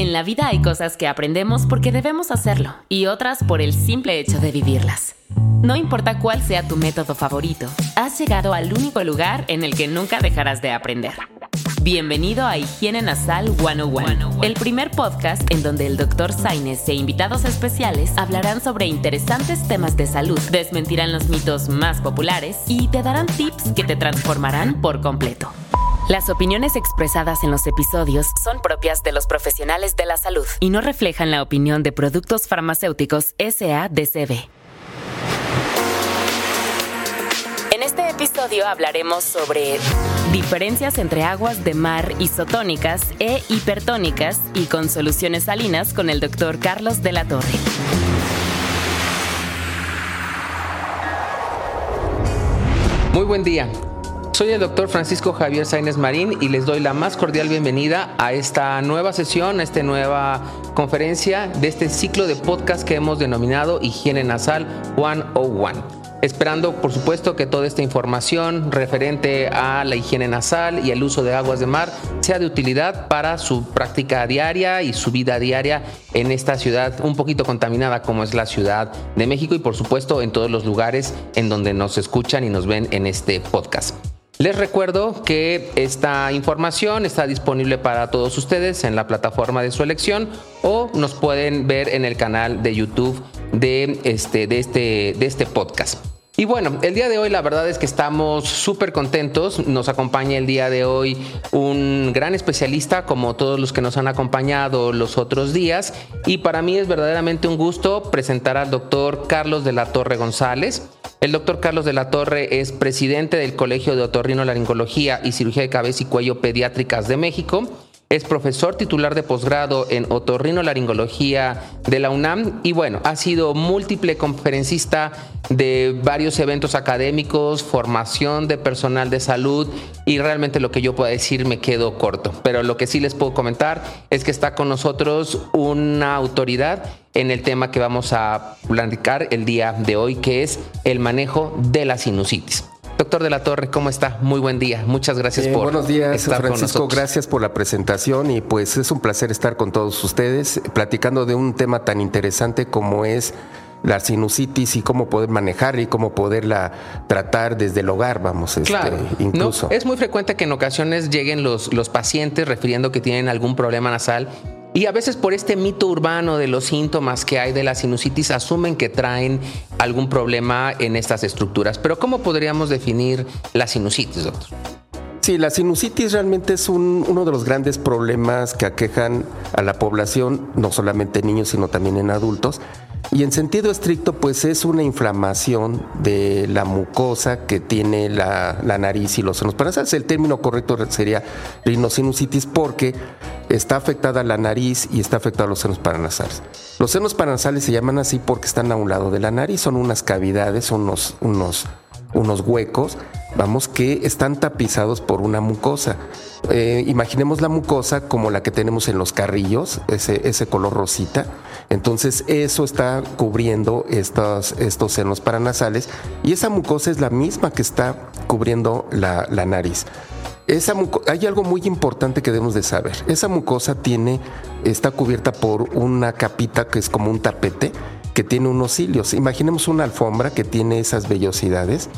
En la vida hay cosas que aprendemos porque debemos hacerlo y otras por el simple hecho de vivirlas. No importa cuál sea tu método favorito, has llegado al único lugar en el que nunca dejarás de aprender. Bienvenido a Higiene Nasal 101, el primer podcast en donde el Dr. Saines e invitados especiales hablarán sobre interesantes temas de salud, desmentirán los mitos más populares y te darán tips que te transformarán por completo. Las opiniones expresadas en los episodios son propias de los profesionales de la salud y no reflejan la opinión de Productos Farmacéuticos SADCB. En este episodio hablaremos sobre diferencias entre aguas de mar isotónicas e hipertónicas y con soluciones salinas con el doctor Carlos de la Torre. Muy buen día. Soy el doctor Francisco Javier Sainz Marín y les doy la más cordial bienvenida a esta nueva sesión, a esta nueva conferencia de este ciclo de podcast que hemos denominado Higiene Nasal 101 esperando por supuesto que toda esta información referente a la higiene nasal y el uso de aguas de mar sea de utilidad para su práctica diaria y su vida diaria en esta ciudad un poquito contaminada como es la Ciudad de México y por supuesto en todos los lugares en donde nos escuchan y nos ven en este podcast. Les recuerdo que esta información está disponible para todos ustedes en la plataforma de su elección o nos pueden ver en el canal de YouTube de este, de este, de este podcast. Y bueno, el día de hoy la verdad es que estamos súper contentos. Nos acompaña el día de hoy un gran especialista como todos los que nos han acompañado los otros días. Y para mí es verdaderamente un gusto presentar al doctor Carlos de la Torre González. El doctor Carlos de la Torre es presidente del Colegio de Otorrinolaringología y Cirugía de Cabeza y Cuello Pediátricas de México es profesor titular de posgrado en otorrinolaringología de la UNAM y bueno, ha sido múltiple conferencista de varios eventos académicos, formación de personal de salud y realmente lo que yo puedo decir me quedo corto. Pero lo que sí les puedo comentar es que está con nosotros una autoridad en el tema que vamos a platicar el día de hoy, que es el manejo de la sinusitis. Doctor de la Torre, ¿cómo está? Muy buen día. Muchas gracias por Buenos días, Francisco. Gracias por la presentación y pues es un placer estar con todos ustedes platicando de un tema tan interesante como es la sinusitis y cómo poder manejarla y cómo poderla tratar desde el hogar, vamos, este, claro. incluso. es muy frecuente que en ocasiones lleguen los, los pacientes refiriendo que tienen algún problema nasal y a veces por este mito urbano de los síntomas que hay de la sinusitis asumen que traen algún problema en estas estructuras. Pero ¿cómo podríamos definir la sinusitis, doctor? Sí, la sinusitis realmente es uno de los grandes problemas que aquejan a la población, no solamente en niños, sino también en adultos. Y en sentido estricto, pues es una inflamación de la mucosa que tiene la, nariz y los senos paranasales. El término correcto sería rinosinusitis porque está afectada la nariz y está afectada los senos paranasales. Los senos paranasales se llaman así porque están a un lado de la nariz, son unas cavidades, unos, unos, unos huecos, vamos, que están tapizados por una mucosa. Eh, imaginemos la mucosa como la que tenemos en los carrillos, ese, ese color rosita. Entonces eso está cubriendo estos, estos senos paranasales y esa mucosa es la misma que está cubriendo la, nariz. Esa hay algo muy importante que debemos de saber. Esa mucosa tiene, está cubierta por una capita que es como un tapete que tiene unos cilios. Imaginemos una alfombra que tiene esas vellosidades.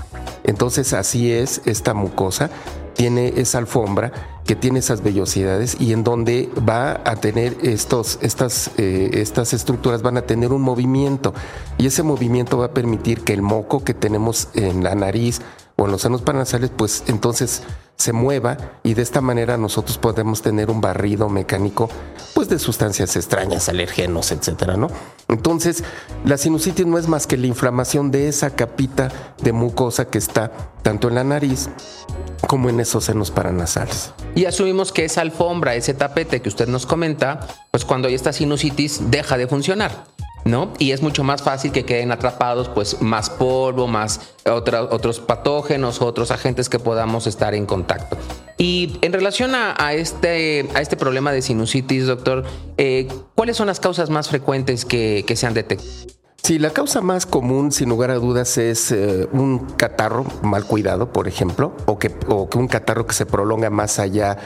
Entonces así es esta mucosa tiene esa alfombra que tiene esas vellosidades y en donde va a tener estos, estas, eh, estas estructuras van a tener un movimiento y ese movimiento va a permitir que el moco que tenemos en la nariz o en los senos paranasales pues entonces se mueva y de esta manera nosotros podemos tener un barrido mecánico pues de sustancias extrañas, alergenos, etcétera, ¿no? Entonces, la sinusitis no es más que la inflamación de esa capita de mucosa que está tanto en la nariz como en esos senos paranasales. Y asumimos que esa alfombra, ese tapete que usted nos comenta, pues cuando hay esta sinusitis deja de funcionar. ¿No? Y es mucho más fácil que queden atrapados, pues, más polvo, más otros patógenos, otros agentes que podamos estar en contacto. Y en relación a, este, a este problema de sinusitis, doctor, eh, ¿cuáles son las causas más frecuentes que, que se han detectado? Sí, la causa más común, sin lugar a dudas, es eh, un catarro mal cuidado, por ejemplo, o que, un catarro que se prolonga más allá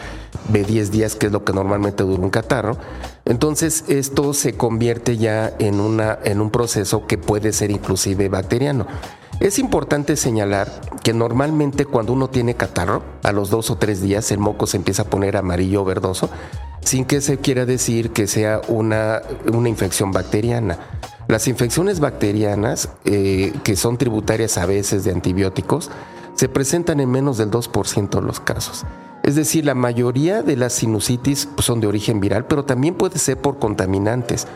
de 10 días, que es lo que normalmente dura un catarro. Entonces, esto se convierte ya en, un proceso que puede ser inclusive bacteriano. Es importante señalar que normalmente cuando uno tiene catarro, a los dos o tres días el moco se empieza a poner amarillo o verdoso, sin que se quiera decir que sea una infección bacteriana. Las infecciones bacterianas, eh, que son tributarias a veces de antibióticos, se presentan en menos del 2% de los casos. Es decir, la mayoría de las sinusitis pues, son de origen viral, pero también puede ser por contaminantes,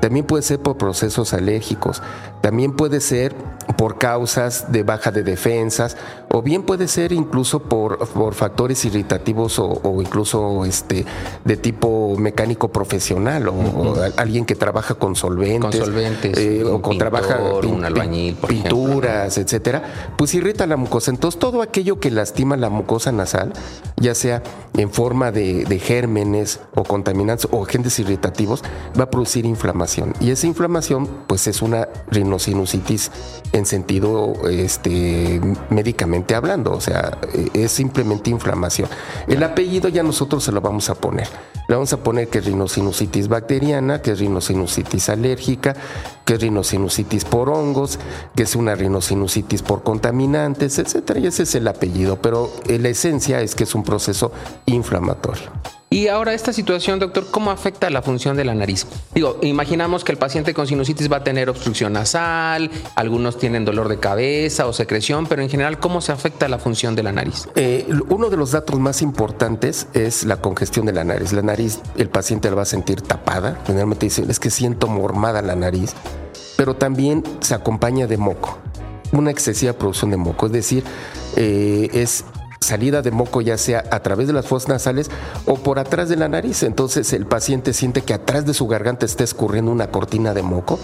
también puede ser por procesos alérgicos, también puede ser por causas de baja de defensas o bien puede ser incluso por, por factores irritativos o, incluso este, de tipo mecánico profesional o, alguien que trabaja con solventes, eh, o con trabaja un albañil, pinturas, etcétera, pues irrita la mucosa. Entonces todo aquello que lastima la mucosa nasal, ya sea en forma de, de gérmenes o contaminantes o agentes irritativos, va a producir inflamación. Y esa inflamación pues es una rinosinusitis en sentido este, médicamente hablando, o sea, eh, es simplemente inflamación. El apellido ya nosotros se lo vamos a poner. Le vamos a poner que es rinosinusitis bacteriana, que es rinosinusitis alérgica, que es rinosinusitis por hongos, que es una rinosinusitis por contaminantes, etcétera. Y ese es el apellido, pero la esencia es que es un proceso inflamatorio. Y ahora esta situación, doctor, ¿cómo afecta la función de la nariz? Digo, imaginamos que el paciente con sinusitis va a tener obstrucción nasal, algunos tienen dolor de cabeza o secreción, pero en general, ¿cómo se afecta la función de la nariz? Eh, uno de los datos más importantes es la congestión de la nariz. La nariz, el paciente la va a sentir tapada. Generalmente dice, es que siento mormada la nariz, pero también se acompaña de moco una excesiva producción de moco, es decir, eh, es salida de moco ya sea a través de las fosas nasales o por atrás de la nariz. Entonces el paciente siente que atrás de su garganta está escurriendo una cortina de moco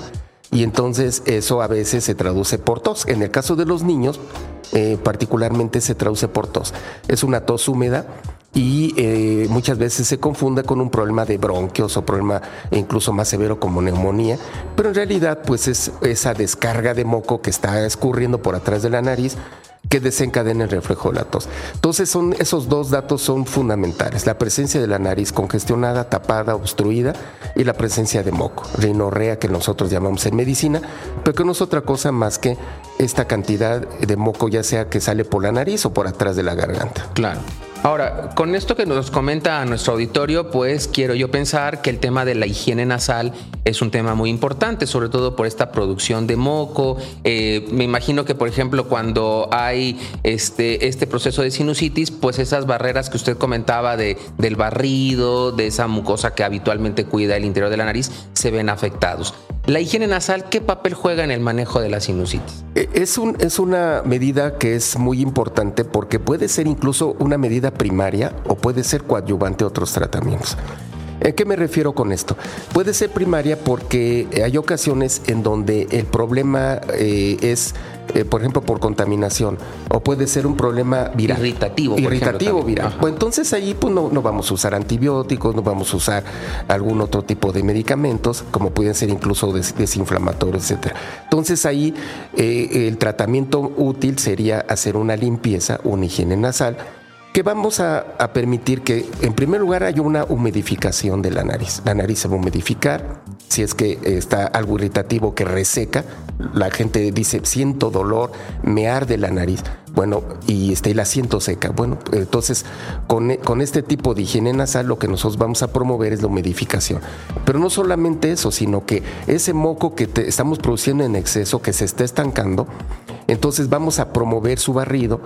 y entonces eso a veces se traduce por tos. En el caso de los niños, eh, particularmente se traduce por tos. Es una tos húmeda y eh, muchas veces se confunde con un problema de bronquios o problema incluso más severo como neumonía, pero en realidad pues es esa descarga de moco que está escurriendo por atrás de la nariz que desencadena el reflejo de la tos. Entonces son, esos dos datos son fundamentales, la presencia de la nariz congestionada, tapada, obstruida y la presencia de moco, rinorrea que nosotros llamamos en medicina, pero que no es otra cosa más que esta cantidad de moco ya sea que sale por la nariz o por atrás de la garganta. Claro. Ahora, con esto que nos comenta nuestro auditorio, pues quiero yo pensar que el tema de la higiene nasal es un tema muy importante, sobre todo por esta producción de moco. Eh, me imagino que, por ejemplo, cuando hay este, este proceso de sinusitis, pues esas barreras que usted comentaba de, del barrido, de esa mucosa que habitualmente cuida el interior de la nariz, se ven afectados. La higiene nasal, ¿qué papel juega en el manejo de la sinusitis? Eh, es, un, una medida que es muy importante porque puede ser incluso una medida primaria o puede ser coadyuvante a otros tratamientos. ¿A qué me refiero con esto? Puede ser primaria porque hay ocasiones en donde el problema eh, es, eh, por ejemplo, por contaminación, o puede ser un problema viral. Irritativo. Irritativo, viral. Pues entonces ahí pues, no, no, vamos a usar antibióticos, no vamos a usar algún otro tipo de medicamentos, como pueden ser incluso desinflamatorios, etc. Entonces ahí eh, el tratamiento útil sería hacer una limpieza, una higiene nasal que vamos a, permitir que, en primer lugar, haya una humidificación de la nariz. La nariz se va a humidificar. Si es que está algo irritativo que reseca, la gente dice, siento dolor, me arde la nariz. Bueno, y, este, la siento seca. Bueno, entonces, con, con este tipo de higiene nasal, lo que nosotros vamos a promover es la humidificación. Pero no solamente eso, sino que ese moco que estamos produciendo en exceso, que se está estancando, entonces vamos a promover su barrido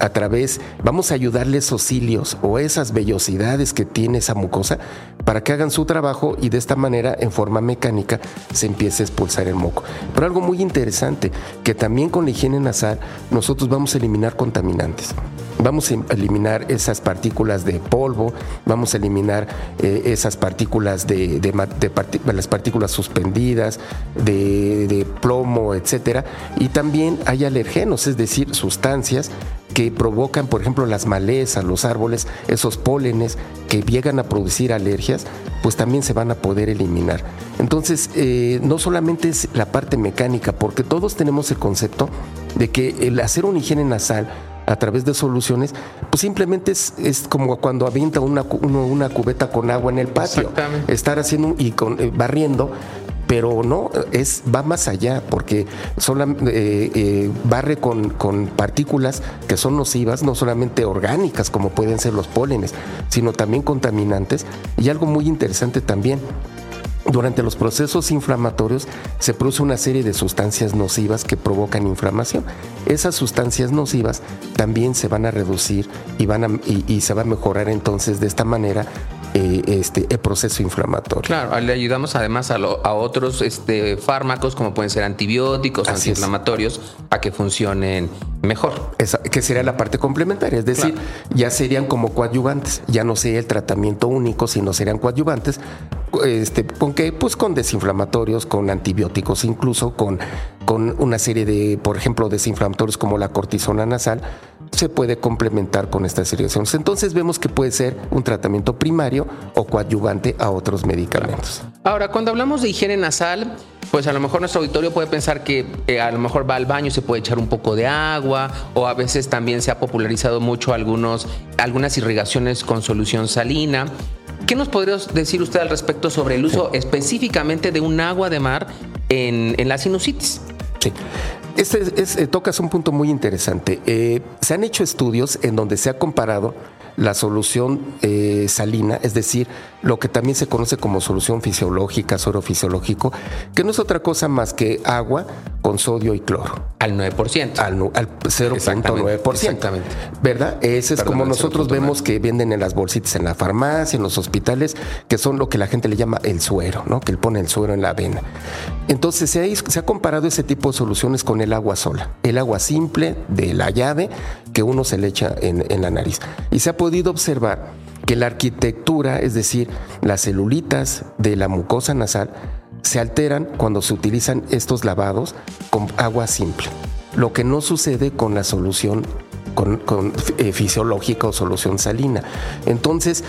a través, vamos a ayudarle esos cilios o esas vellosidades que tiene esa mucosa para que hagan su trabajo y de esta manera, en forma mecánica, se empiece a expulsar el moco. Pero algo muy interesante, que también con la higiene nasal nosotros vamos a eliminar contaminantes. Vamos a eliminar esas partículas de polvo, vamos a eliminar eh, esas partículas de, las partículas suspendidas, de, de plomo, etcétera. Y también hay alergenos, es decir, sustancias que provocan, por ejemplo, las malezas, los árboles, esos pólenes que llegan a producir alergias, pues también se van a poder eliminar. Entonces, eh, no solamente es la parte mecánica, porque todos tenemos el concepto de que el hacer una higiene nasal a través de soluciones, pues simplemente es, como cuando avienta una, una cubeta con agua en el patio. Estar haciendo y con, eh, barriendo pero no, es, va más allá, porque eh, eh, barre con, con, partículas que son nocivas, no solamente orgánicas como pueden ser los pólenes, sino también contaminantes. Y algo muy interesante también, durante los procesos inflamatorios se produce una serie de sustancias nocivas que provocan inflamación. Esas sustancias nocivas también se van a reducir y, van y, se va a mejorar entonces de esta manera eh, este, el proceso inflamatorio. Claro, le ayudamos además a, a otros este, fármacos como pueden ser antibióticos, antiinflamatorios, a que funcionen mejor. Esa, que sería la parte complementaria, es decir, ya serían como coadyuvantes, ya no sería el tratamiento único, sino serían coadyuvantes este, ¿Con qué? Pues con desinflamatorios, con antibióticos, incluso con, con una serie de, por ejemplo, desinflamatorios como la cortisona nasal, se puede complementar con estas situaciones. Entonces vemos que puede ser un tratamiento primario o coadyuvante a otros medicamentos. Ahora, cuando hablamos de higiene nasal, pues a lo mejor nuestro auditorio puede pensar que eh, a lo mejor va al baño y se puede echar un poco de agua o a veces también se ha popularizado mucho algunos, algunas irrigaciones con solución salina. ¿Qué nos podrías decir usted al respecto sobre el uso específicamente de un agua de mar en, la sinusitis? Sí. Este es, eh, tocas un punto muy interesante. Eh, se han hecho estudios en donde se ha comparado la solución eh, salina, es decir, lo que también se conoce como solución fisiológica, suero fisiológico, que no es otra cosa más que agua con sodio y cloro. Al 9%. Al, al 0.9%. Exactamente. ¿Verdad? Ese es como nosotros vemos que venden en las bolsitas en la farmacia, en los hospitales, que son lo que la gente le llama el suero, ¿no? Que le pone el suero en la vena. Entonces se ha, se ha comparado ese tipo de soluciones con el agua sola, el agua simple de la llave que uno se le echa en, la nariz. Y se ha podido observar que la arquitectura, es decir, las celulitas de la mucosa nasal, se alteran cuando se utilizan estos lavados con agua simple, lo que no sucede con la solución eh, fisiológica o solución salina. Entonces,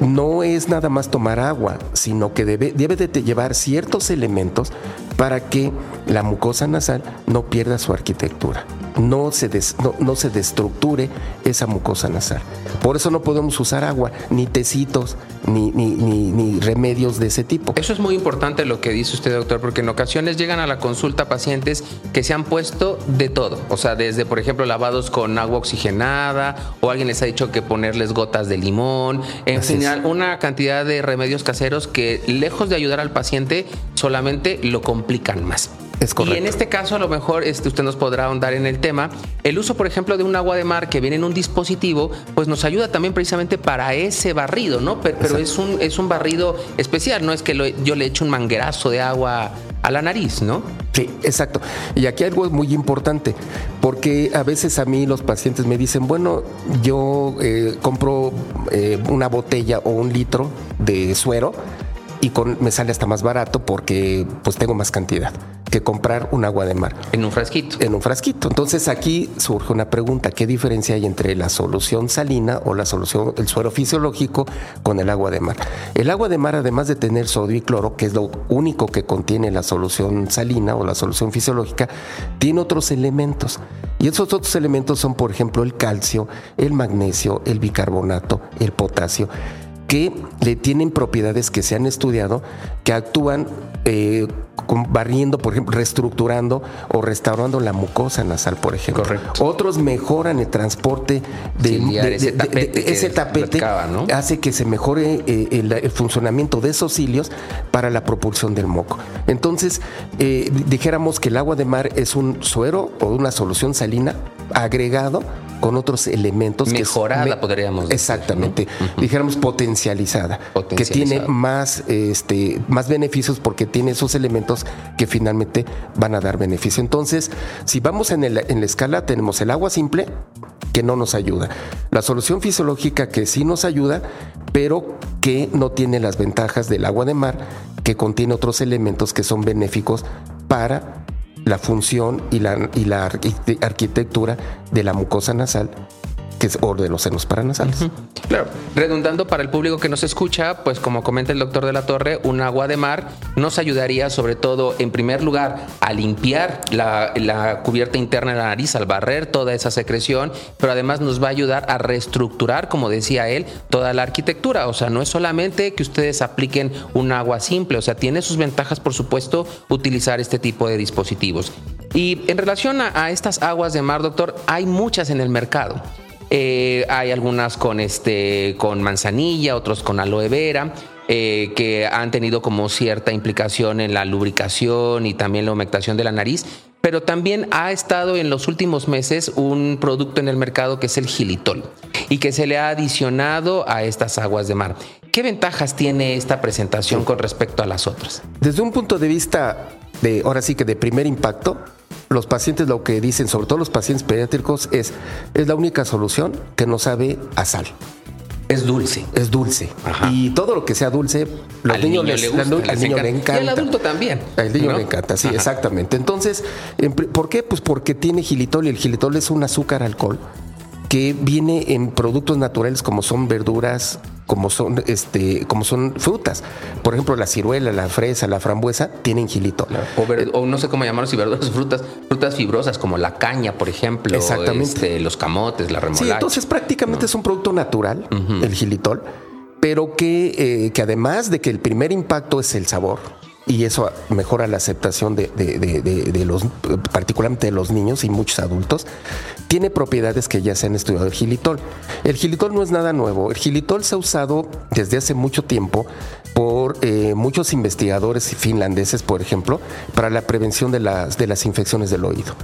no es nada más tomar agua, sino que debe, debe de llevar ciertos elementos para que la mucosa nasal no pierda su arquitectura no se, no, se destructure esa mucosa nasal. Por eso no podemos usar agua, ni tecitos, ni, ni, remedios de ese tipo. Eso es muy importante lo que dice usted, doctor, porque en ocasiones llegan a la consulta pacientes que se han puesto de todo. O sea, desde, por ejemplo, lavados con agua oxigenada, o alguien les ha dicho que ponerles gotas de limón, en general, una cantidad de remedios caseros que, lejos de ayudar al paciente, solamente lo complican más. Y en este caso, a lo mejor este, usted nos podrá ahondar en el tema. El uso, por ejemplo, de un agua de mar que viene en un dispositivo, pues nos ayuda también precisamente para ese barrido, ¿no? Pero, es, un, es un barrido especial, no es que yo le eche un manguerazo de agua a la nariz, ¿no? Sí, exacto. Y aquí algo muy importante, porque a veces a mí los pacientes me dicen, bueno, yo eh, compro eh, una botella o un litro de suero y con, me sale hasta más barato porque pues tengo más cantidad que comprar un agua de mar. En un frasquito. En un frasquito. Entonces aquí surge una pregunta, ¿qué diferencia hay entre la solución salina o la solución, el suero fisiológico con el agua de mar? El agua de mar, además de tener sodio y cloro, que es lo único que contiene la solución salina o la solución fisiológica, tiene otros elementos. Y esos otros elementos son, por ejemplo, el calcio, el magnesio, el bicarbonato, el potasio que le tienen propiedades que se han estudiado que actúan eh, barriendo, por ejemplo, reestructurando o restaurando la mucosa nasal, por ejemplo. Correcto. Otros mejoran el transporte de, ese tapete, hace que se mejore eh, el, funcionamiento de esos cilios para la propulsión del moco. Entonces, eh, dijéramos que el agua de mar es un suero o una solución salina agregado con otros elementos. Mejorada, podríamos decir. Exactamente. Dijéramos potencializada, Que tiene más, este, más beneficios porque tiene esos elementos que finalmente van a dar beneficio. Entonces, si vamos en, el, en la escala, tenemos el agua simple, que no nos ayuda. La solución fisiológica que sí nos ayuda, pero que no tiene las ventajas del agua de mar, que contiene otros elementos que son benéficos para la función y la, y la arquitectura de la mucosa nasal que es, o de los senos paranasales. Claro, redundando para el público que nos escucha, pues como comenta el doctor de la Torre, un agua de mar nos ayudaría sobre todo, en primer lugar, a limpiar la, cubierta interna de la nariz, al barrer toda esa secreción, pero además nos va a ayudar a reestructurar, como decía él, toda la arquitectura. O sea, no es solamente que ustedes apliquen un agua simple, o sea, tiene sus ventajas, por supuesto, utilizar este tipo de dispositivos. Y en relación a estas aguas de mar, doctor, hay muchas en el mercado. Eh, hay algunas con, este, con manzanilla, otros con aloe vera. Eh, que han tenido como cierta implicación en la lubricación y también la humectación de la nariz, pero también ha estado en los últimos meses un producto en el mercado que es el gilitol y que se le ha adicionado a estas aguas de mar. ¿Qué ventajas tiene esta presentación con respecto a las otras? Desde un punto de vista de, ahora sí que de primer impacto, los pacientes lo que dicen, sobre todo los pacientes pediátricos, es, es la única solución que no sabe a sal. Es dulce. Es dulce. Y todo lo que sea dulce, los al niños niño le gusta, al niño le encanta. Y al adulto también. Al niño le encanta, sí, exactamente. Entonces, ¿por qué? Pues porque tiene gilitol y el gilitol es un azúcar alcohol que viene en productos naturales como son verduras, como son, este, como son frutas. Por ejemplo, la ciruela, la fresa, la frambuesa tienen gilito. O, no sé cómo llamarlos, si verduras, frutas, frutas fibrosas como la caña, por ejemplo. Exactamente. Este, los camotes, la remolacha. Sí, entonces prácticamente es un producto natural, el gilitol, pero que, eh, que además de que el primer impacto es el sabor, y eso mejora la aceptación de, de, los, particularmente de los niños y muchos adultos, tiene propiedades que ya se han estudiado el gilitol. El gilitol no es nada nuevo, el gilitol se ha usado desde hace mucho tiempo por eh, muchos investigadores finlandeses, por ejemplo, para la prevención de las, de las infecciones del oído.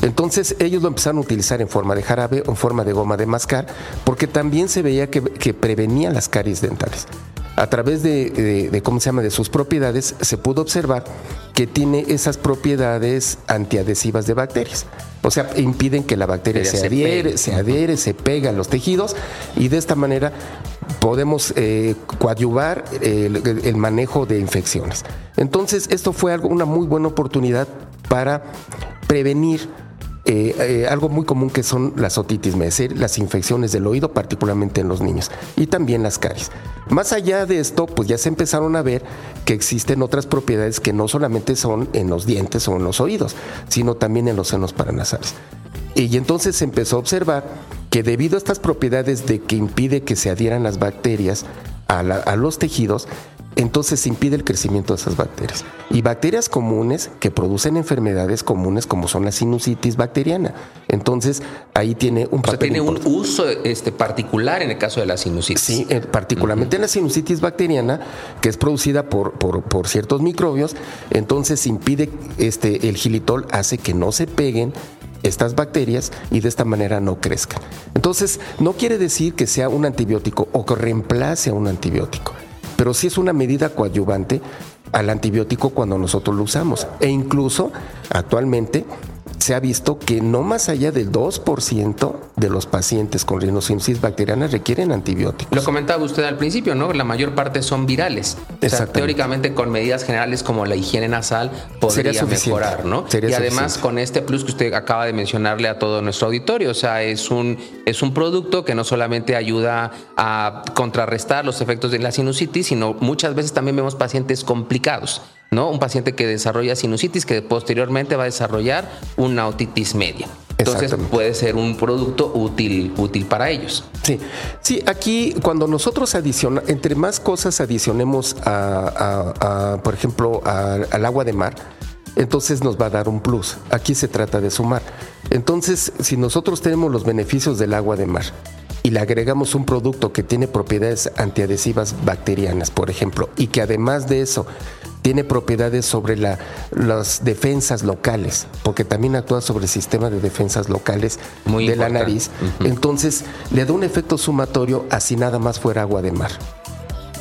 Entonces ellos lo empezaron a utilizar en forma de jarabe o en forma de goma de mascar, porque también se veía que, que prevenía las caries dentales a través de, cómo se llama de sus propiedades se pudo observar que tiene esas propiedades antiadhesivas de bacterias. O sea, impiden que la bacteria se, adhiere, se adhiere, se pega a los tejidos y de esta manera podemos eh, coadyuvar el, manejo de infecciones. Entonces, esto fue algo, una muy buena oportunidad para prevenir eh, eh, algo muy común que son las otitis, es decir, las infecciones del oído, particularmente en los niños, y también las caries. Más allá de esto, pues ya se empezaron a ver que existen otras propiedades que no solamente son en los dientes o en los oídos, sino también en los senos paranasales. Y entonces se empezó a observar que debido a estas propiedades de que impide que se adhieran las bacterias a los tejidos, entonces impide el crecimiento de esas bacterias. Y bacterias comunes que producen enfermedades comunes como son la sinusitis bacteriana. Entonces ahí tiene un o tiene un uso este, particular en el caso de la sinusitis. Sí, eh, particularmente en la sinusitis bacteriana, que es producida por, por, ciertos microbios, entonces impide, este, el gilitol hace que no se peguen estas bacterias y de esta manera no crezcan. Entonces, no quiere decir que sea un antibiótico o que reemplace a un antibiótico pero sí es una medida coadyuvante al antibiótico cuando nosotros lo usamos. E incluso actualmente se ha visto que no más allá del 2% de los pacientes con rinosinusitis bacteriana requieren antibióticos. Lo comentaba usted al principio, ¿no? La mayor parte son virales. teóricamente con medidas generales como la higiene nasal podría mejorar, ¿no? y además con este plus que usted acaba de mencionarle a todo nuestro auditorio, o sea, es un, es un producto que no solamente ayuda a contrarrestar los efectos de la sinusitis, sino muchas veces también vemos pacientes complicados ¿no? Un paciente que desarrolla sinusitis que posteriormente va a desarrollar una otitis media. Entonces puede ser un producto útil, útil para ellos. Sí, sí, aquí cuando nosotros adicionamos, entre más cosas adicionemos a, por ejemplo, al agua de mar, entonces nos va a dar un plus. Aquí se trata de sumar. Entonces, si nosotros tenemos los beneficios del agua de mar y le agregamos un producto que tiene propiedades antiadhesivas bacterianas, por ejemplo, y que además de eso tiene propiedades sobre las defensas locales, porque también actúa sobre el sistema de defensas locales de la nariz. Entonces, le da un efecto sumatorio así nada más fuera agua de mar.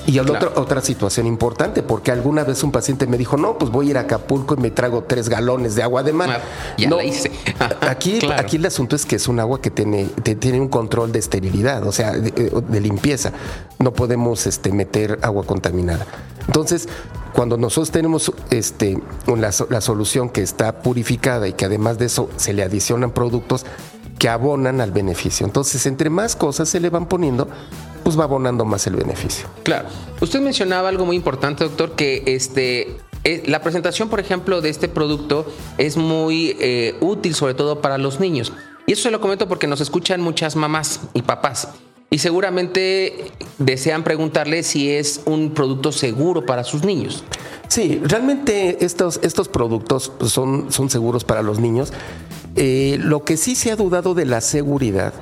Y otra, otra situación importante, porque alguna vez un paciente me dijo, no, pues voy a ir a Acapulco y me trago tres galones de agua de mar. Ah, ya la hice. aquí, aquí el asunto es que es un agua que tiene, tiene un control de esterilidad, o sea, de, limpieza. No podemos este, meter agua contaminada. Entonces, cuando nosotros tenemos este, la solución que está purificada y que además de eso se le adicionan productos que abonan al beneficio. Entonces, entre más cosas se le van poniendo, pues va abonando más el beneficio. Claro. Usted mencionaba algo muy importante, doctor, que este eh, la presentación, por ejemplo, de este producto es muy eh, útil, sobre todo para los niños. Y eso se lo comento porque nos escuchan muchas mamás y papás. Y seguramente desean preguntarle si es un producto seguro para sus niños. Sí, realmente estos, estos productos son, son seguros para los niños. Eh, lo que sí se ha dudado de la seguridad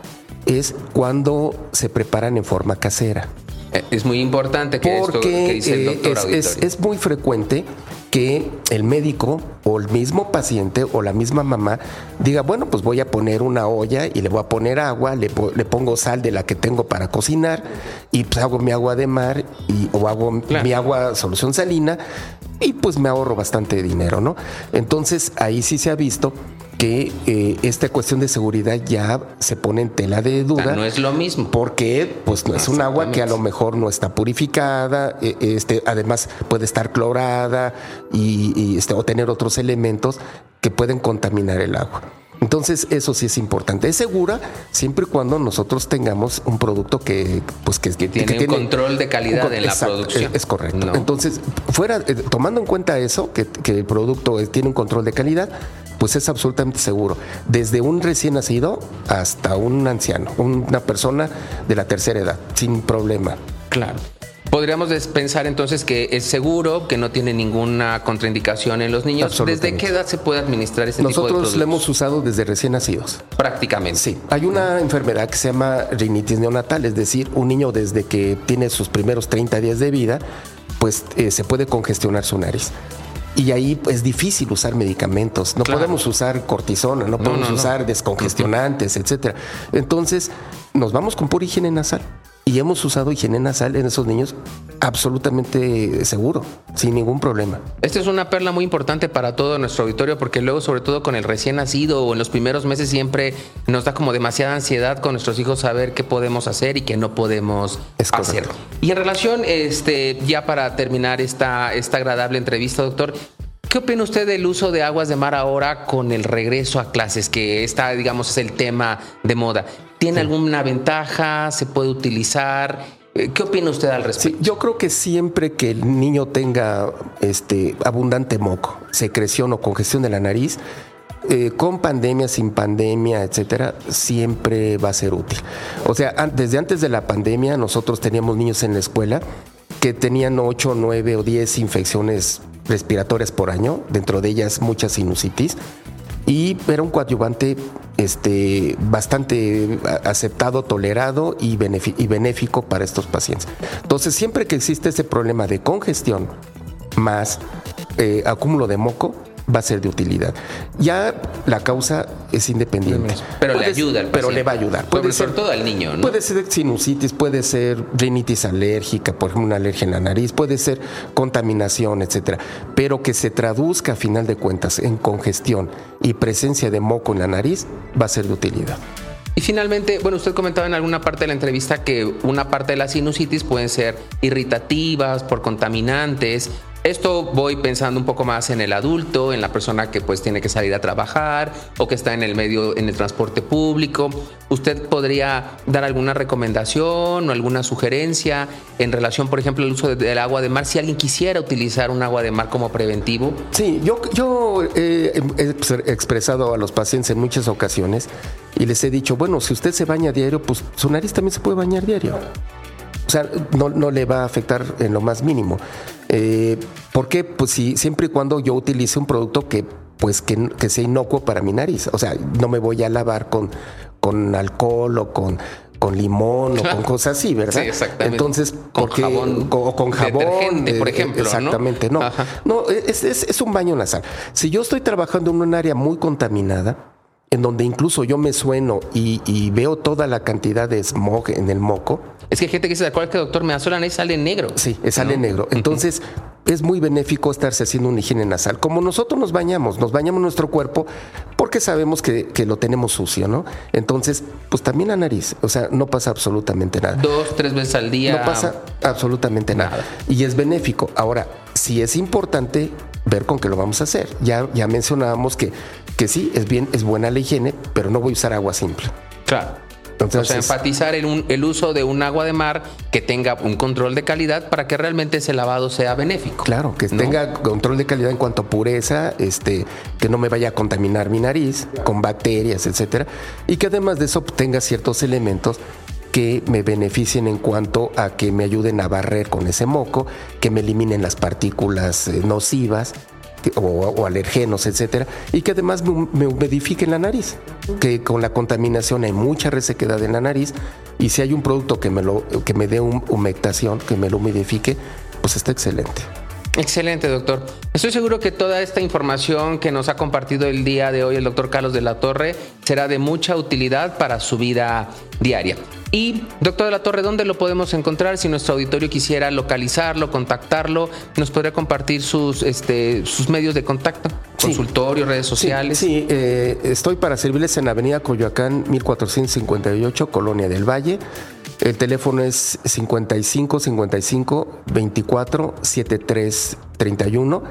es cuando se preparan en forma casera. Eh, es muy importante que Porque esto que dice el eh, doctor es, es, muy frecuente que el médico o el mismo paciente o la misma mamá diga, bueno, pues voy a poner una olla y le voy a poner agua, le, po- le pongo sal de la que tengo para cocinar y pues hago mi agua de mar y, o hago Claro. mi agua solución salina y pues me ahorro bastante dinero, ¿no? Entonces ahí sí se ha visto que eh, esta cuestión de seguridad ya se pone en tela de O duda. sea, no es lo mismo. Porque pues no es un agua que a lo mejor no está purificada, eh, este, además puede estar clorada y, y, este, o tener otros elementos que pueden contaminar el agua. Entonces eso sí es importante. Es segura siempre y cuando nosotros tengamos un producto que pues que, Que tiene un control de calidad un en la producción. Es, es correcto. No. Entonces fuera eh, tomando en cuenta eso que, que el producto es- tiene un control de calidad. Pues es absolutamente seguro, desde un recién nacido hasta un anciano, una persona de la tercera edad, sin problema. Claro. Podríamos pensar entonces que es seguro, que no tiene ninguna contraindicación en los niños. ¿Desde qué edad se puede administrar este tipo de Nosotros lo hemos usado desde recién nacidos. Prácticamente. Sí, hay una enfermedad que se llama rinitis neonatal, es decir, un niño desde que tiene sus primeros 30 días de vida, pues eh, se puede congestionar su nariz. Y ahí pues, es difícil usar medicamentos. No Claro. podemos usar cortisona, no podemos no, no. usar descongestionantes, etcétera. Entonces, nos vamos con pura higiene nasal. Y hemos usado higiene nasal en esos niños absolutamente seguro, sin ningún problema. Esta es una perla muy importante para todo nuestro auditorio porque luego, sobre todo con el recién nacido o en los primeros meses, siempre nos da como demasiada ansiedad con nuestros hijos saber qué podemos hacer y qué no podemos Es correcto. Y en relación, este, ya para terminar esta, esta agradable entrevista, doctor, ¿qué opina usted del uso de aguas de mar ahora con el regreso a clases? Que esta, digamos, es el tema de moda. ¿Tiene alguna ventaja? ¿Se puede utilizar? Eh, ¿Qué opina usted al Sí, respecto? yo creo que siempre que el niño tenga este abundante moco, secreción o congestión de la nariz, eh, con pandemia, sin pandemia, etcétera, siempre va a ser útil. O sea, desde antes de la pandemia, nosotros teníamos niños en la escuela que tenían 8, 9 o 10 infecciones respiratorias por año, dentro de ellas muchas sinusitis y era un coadyuvante este, bastante a- aceptado, tolerado y, y benéfico para estos pacientes. Entonces, siempre que existe ese problema de congestión más eh, acúmulo de moco, va a ser de utilidad. Ya la causa es independiente. Pero le Puede- ayuda al Pero paciente. le va a ayudar. Sobre- sobre todo al niño, ¿no? Puede ser sinusitis, puede ser rinitis alérgica, por ejemplo, una alergia en la nariz, puede ser contaminación, etcétera. Pero que se traduzca a final de cuentas en congestión y presencia de moco en la nariz va a ser de utilidad. Y finalmente, bueno, usted comentaba en alguna parte de la entrevista que una parte de la sinusitis pueden ser irritativas por contaminantes. Esto voy pensando un poco más en el adulto, en la persona que pues tiene que salir a trabajar o que está en el medio, en el transporte público. ¿Usted podría dar alguna recomendación o alguna sugerencia en relación, por ejemplo, al uso de- del agua de mar? Si alguien quisiera utilizar un agua de mar como preventivo, Sí, yo, yo eh, he expresado a los pacientes en muchas ocasiones y les he dicho, bueno, si usted se baña diario, pues su nariz también se puede bañar diario. O sea, no, no le va a afectar en lo más mínimo. Eh, ¿Por qué? Pues si, siempre y cuando yo utilice un producto que, pues, que, que sea inocuo para mi nariz. O sea, no me voy a lavar con, con alcohol o con, con limón o con cosas así, ¿verdad? Sí, exactamente. Entonces, Con porque- jabón, o con jabón. detergente, por eh, ejemplo. Exactamente, no. No, es, es- es un baño nasal. Si yo estoy trabajando en un área muy contaminada, en donde incluso yo me sueno y, y veo toda la cantidad de smog en el moco, es que hay gente que dice, ¿de acuerdo que doctor me da sola y sale negro? sí, sale ¿No? negro. Entonces, es muy benéfico estarse haciendo una higiene nasal. Como nosotros nos bañamos, nos bañamos nuestro cuerpo porque sabemos que, que, lo tenemos sucio, ¿no? Entonces, pues también la nariz, o sea, no pasa absolutamente nada. Dos, tres veces al día. No pasa absolutamente nada. nada. Y es benéfico. Ahora, sí es importante ver con qué lo vamos a hacer. Ya, ya mencionábamos que, que sí, es bien, es buena la higiene, pero no voy a usar agua simple. Claro. Entonces, o sea, enfatizar en un, el uso de un agua de mar que tenga un control de calidad para que realmente ese lavado sea benéfico. Claro, que tenga control de calidad en cuanto a pureza, este, que no me vaya a contaminar mi nariz con bacterias, etcétera, y que además de eso tenga ciertos elementos que me beneficien en cuanto a que me ayuden a barrer con ese moco, que me eliminen las partículas eh, nocivas o, alergenos, etcétera, y que además me, humidifique la nariz, que con la contaminación hay mucha resequedad en la nariz y si hay un producto que me, lo, que me dé humectación, que me lo humidifique, pues está excelente. Excelente, doctor. Estoy seguro que toda esta información que nos ha compartido el día de hoy el doctor Carlos de la Torre será de mucha utilidad para su vida diaria. Y, doctor de la Torre, ¿dónde lo podemos encontrar? Si nuestro auditorio quisiera localizarlo, contactarlo, ¿nos podría compartir sus, este, sus medios de contacto? Consultorio, redes sociales. Sí, eh, estoy para servirles en Avenida Coyoacán, 1458, Colonia del Valle. El teléfono es 55 55 24 73 31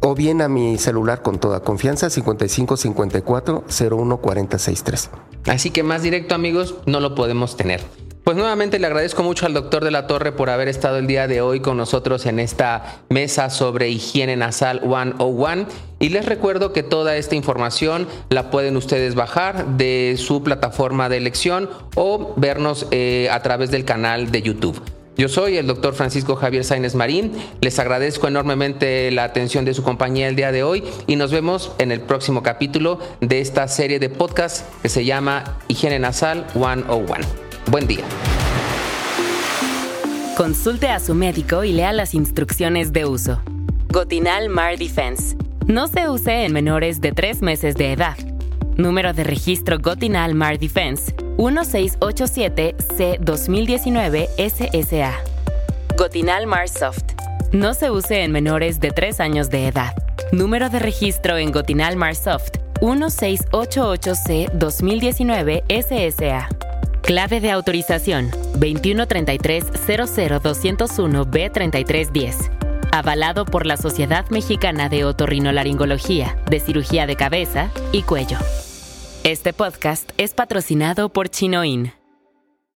o bien a mi celular con toda confianza 55 54 01 46 Así que más directo amigos no lo podemos tener. Pues nuevamente le agradezco mucho al doctor de la Torre por haber estado el día de hoy con nosotros en esta mesa sobre higiene nasal 101 y les recuerdo que toda esta información la pueden ustedes bajar de su plataforma de elección o vernos eh, a través del canal de YouTube. Yo soy el doctor Francisco Javier Sainz Marín. Les agradezco enormemente la atención de su compañía el día de hoy y nos vemos en el próximo capítulo de esta serie de podcast que se llama Higiene Nasal 101. Buen día. Consulte a su médico y lea las instrucciones de uso. Gotinal Mar Defense. No se use en menores de 3 meses de edad. Número de registro Gotinal Mar Defense 1687 C 2019 SSA. Gotinal Mar Soft. No se use en menores de 3 años de edad. Número de registro en Gotinal Mar Soft 1688 C 2019 SSA. Clave de autorización 2133-00201-B3310. Avalado por la Sociedad Mexicana de Otorrinolaringología, de Cirugía de Cabeza y Cuello. Este podcast es patrocinado por Chinoin.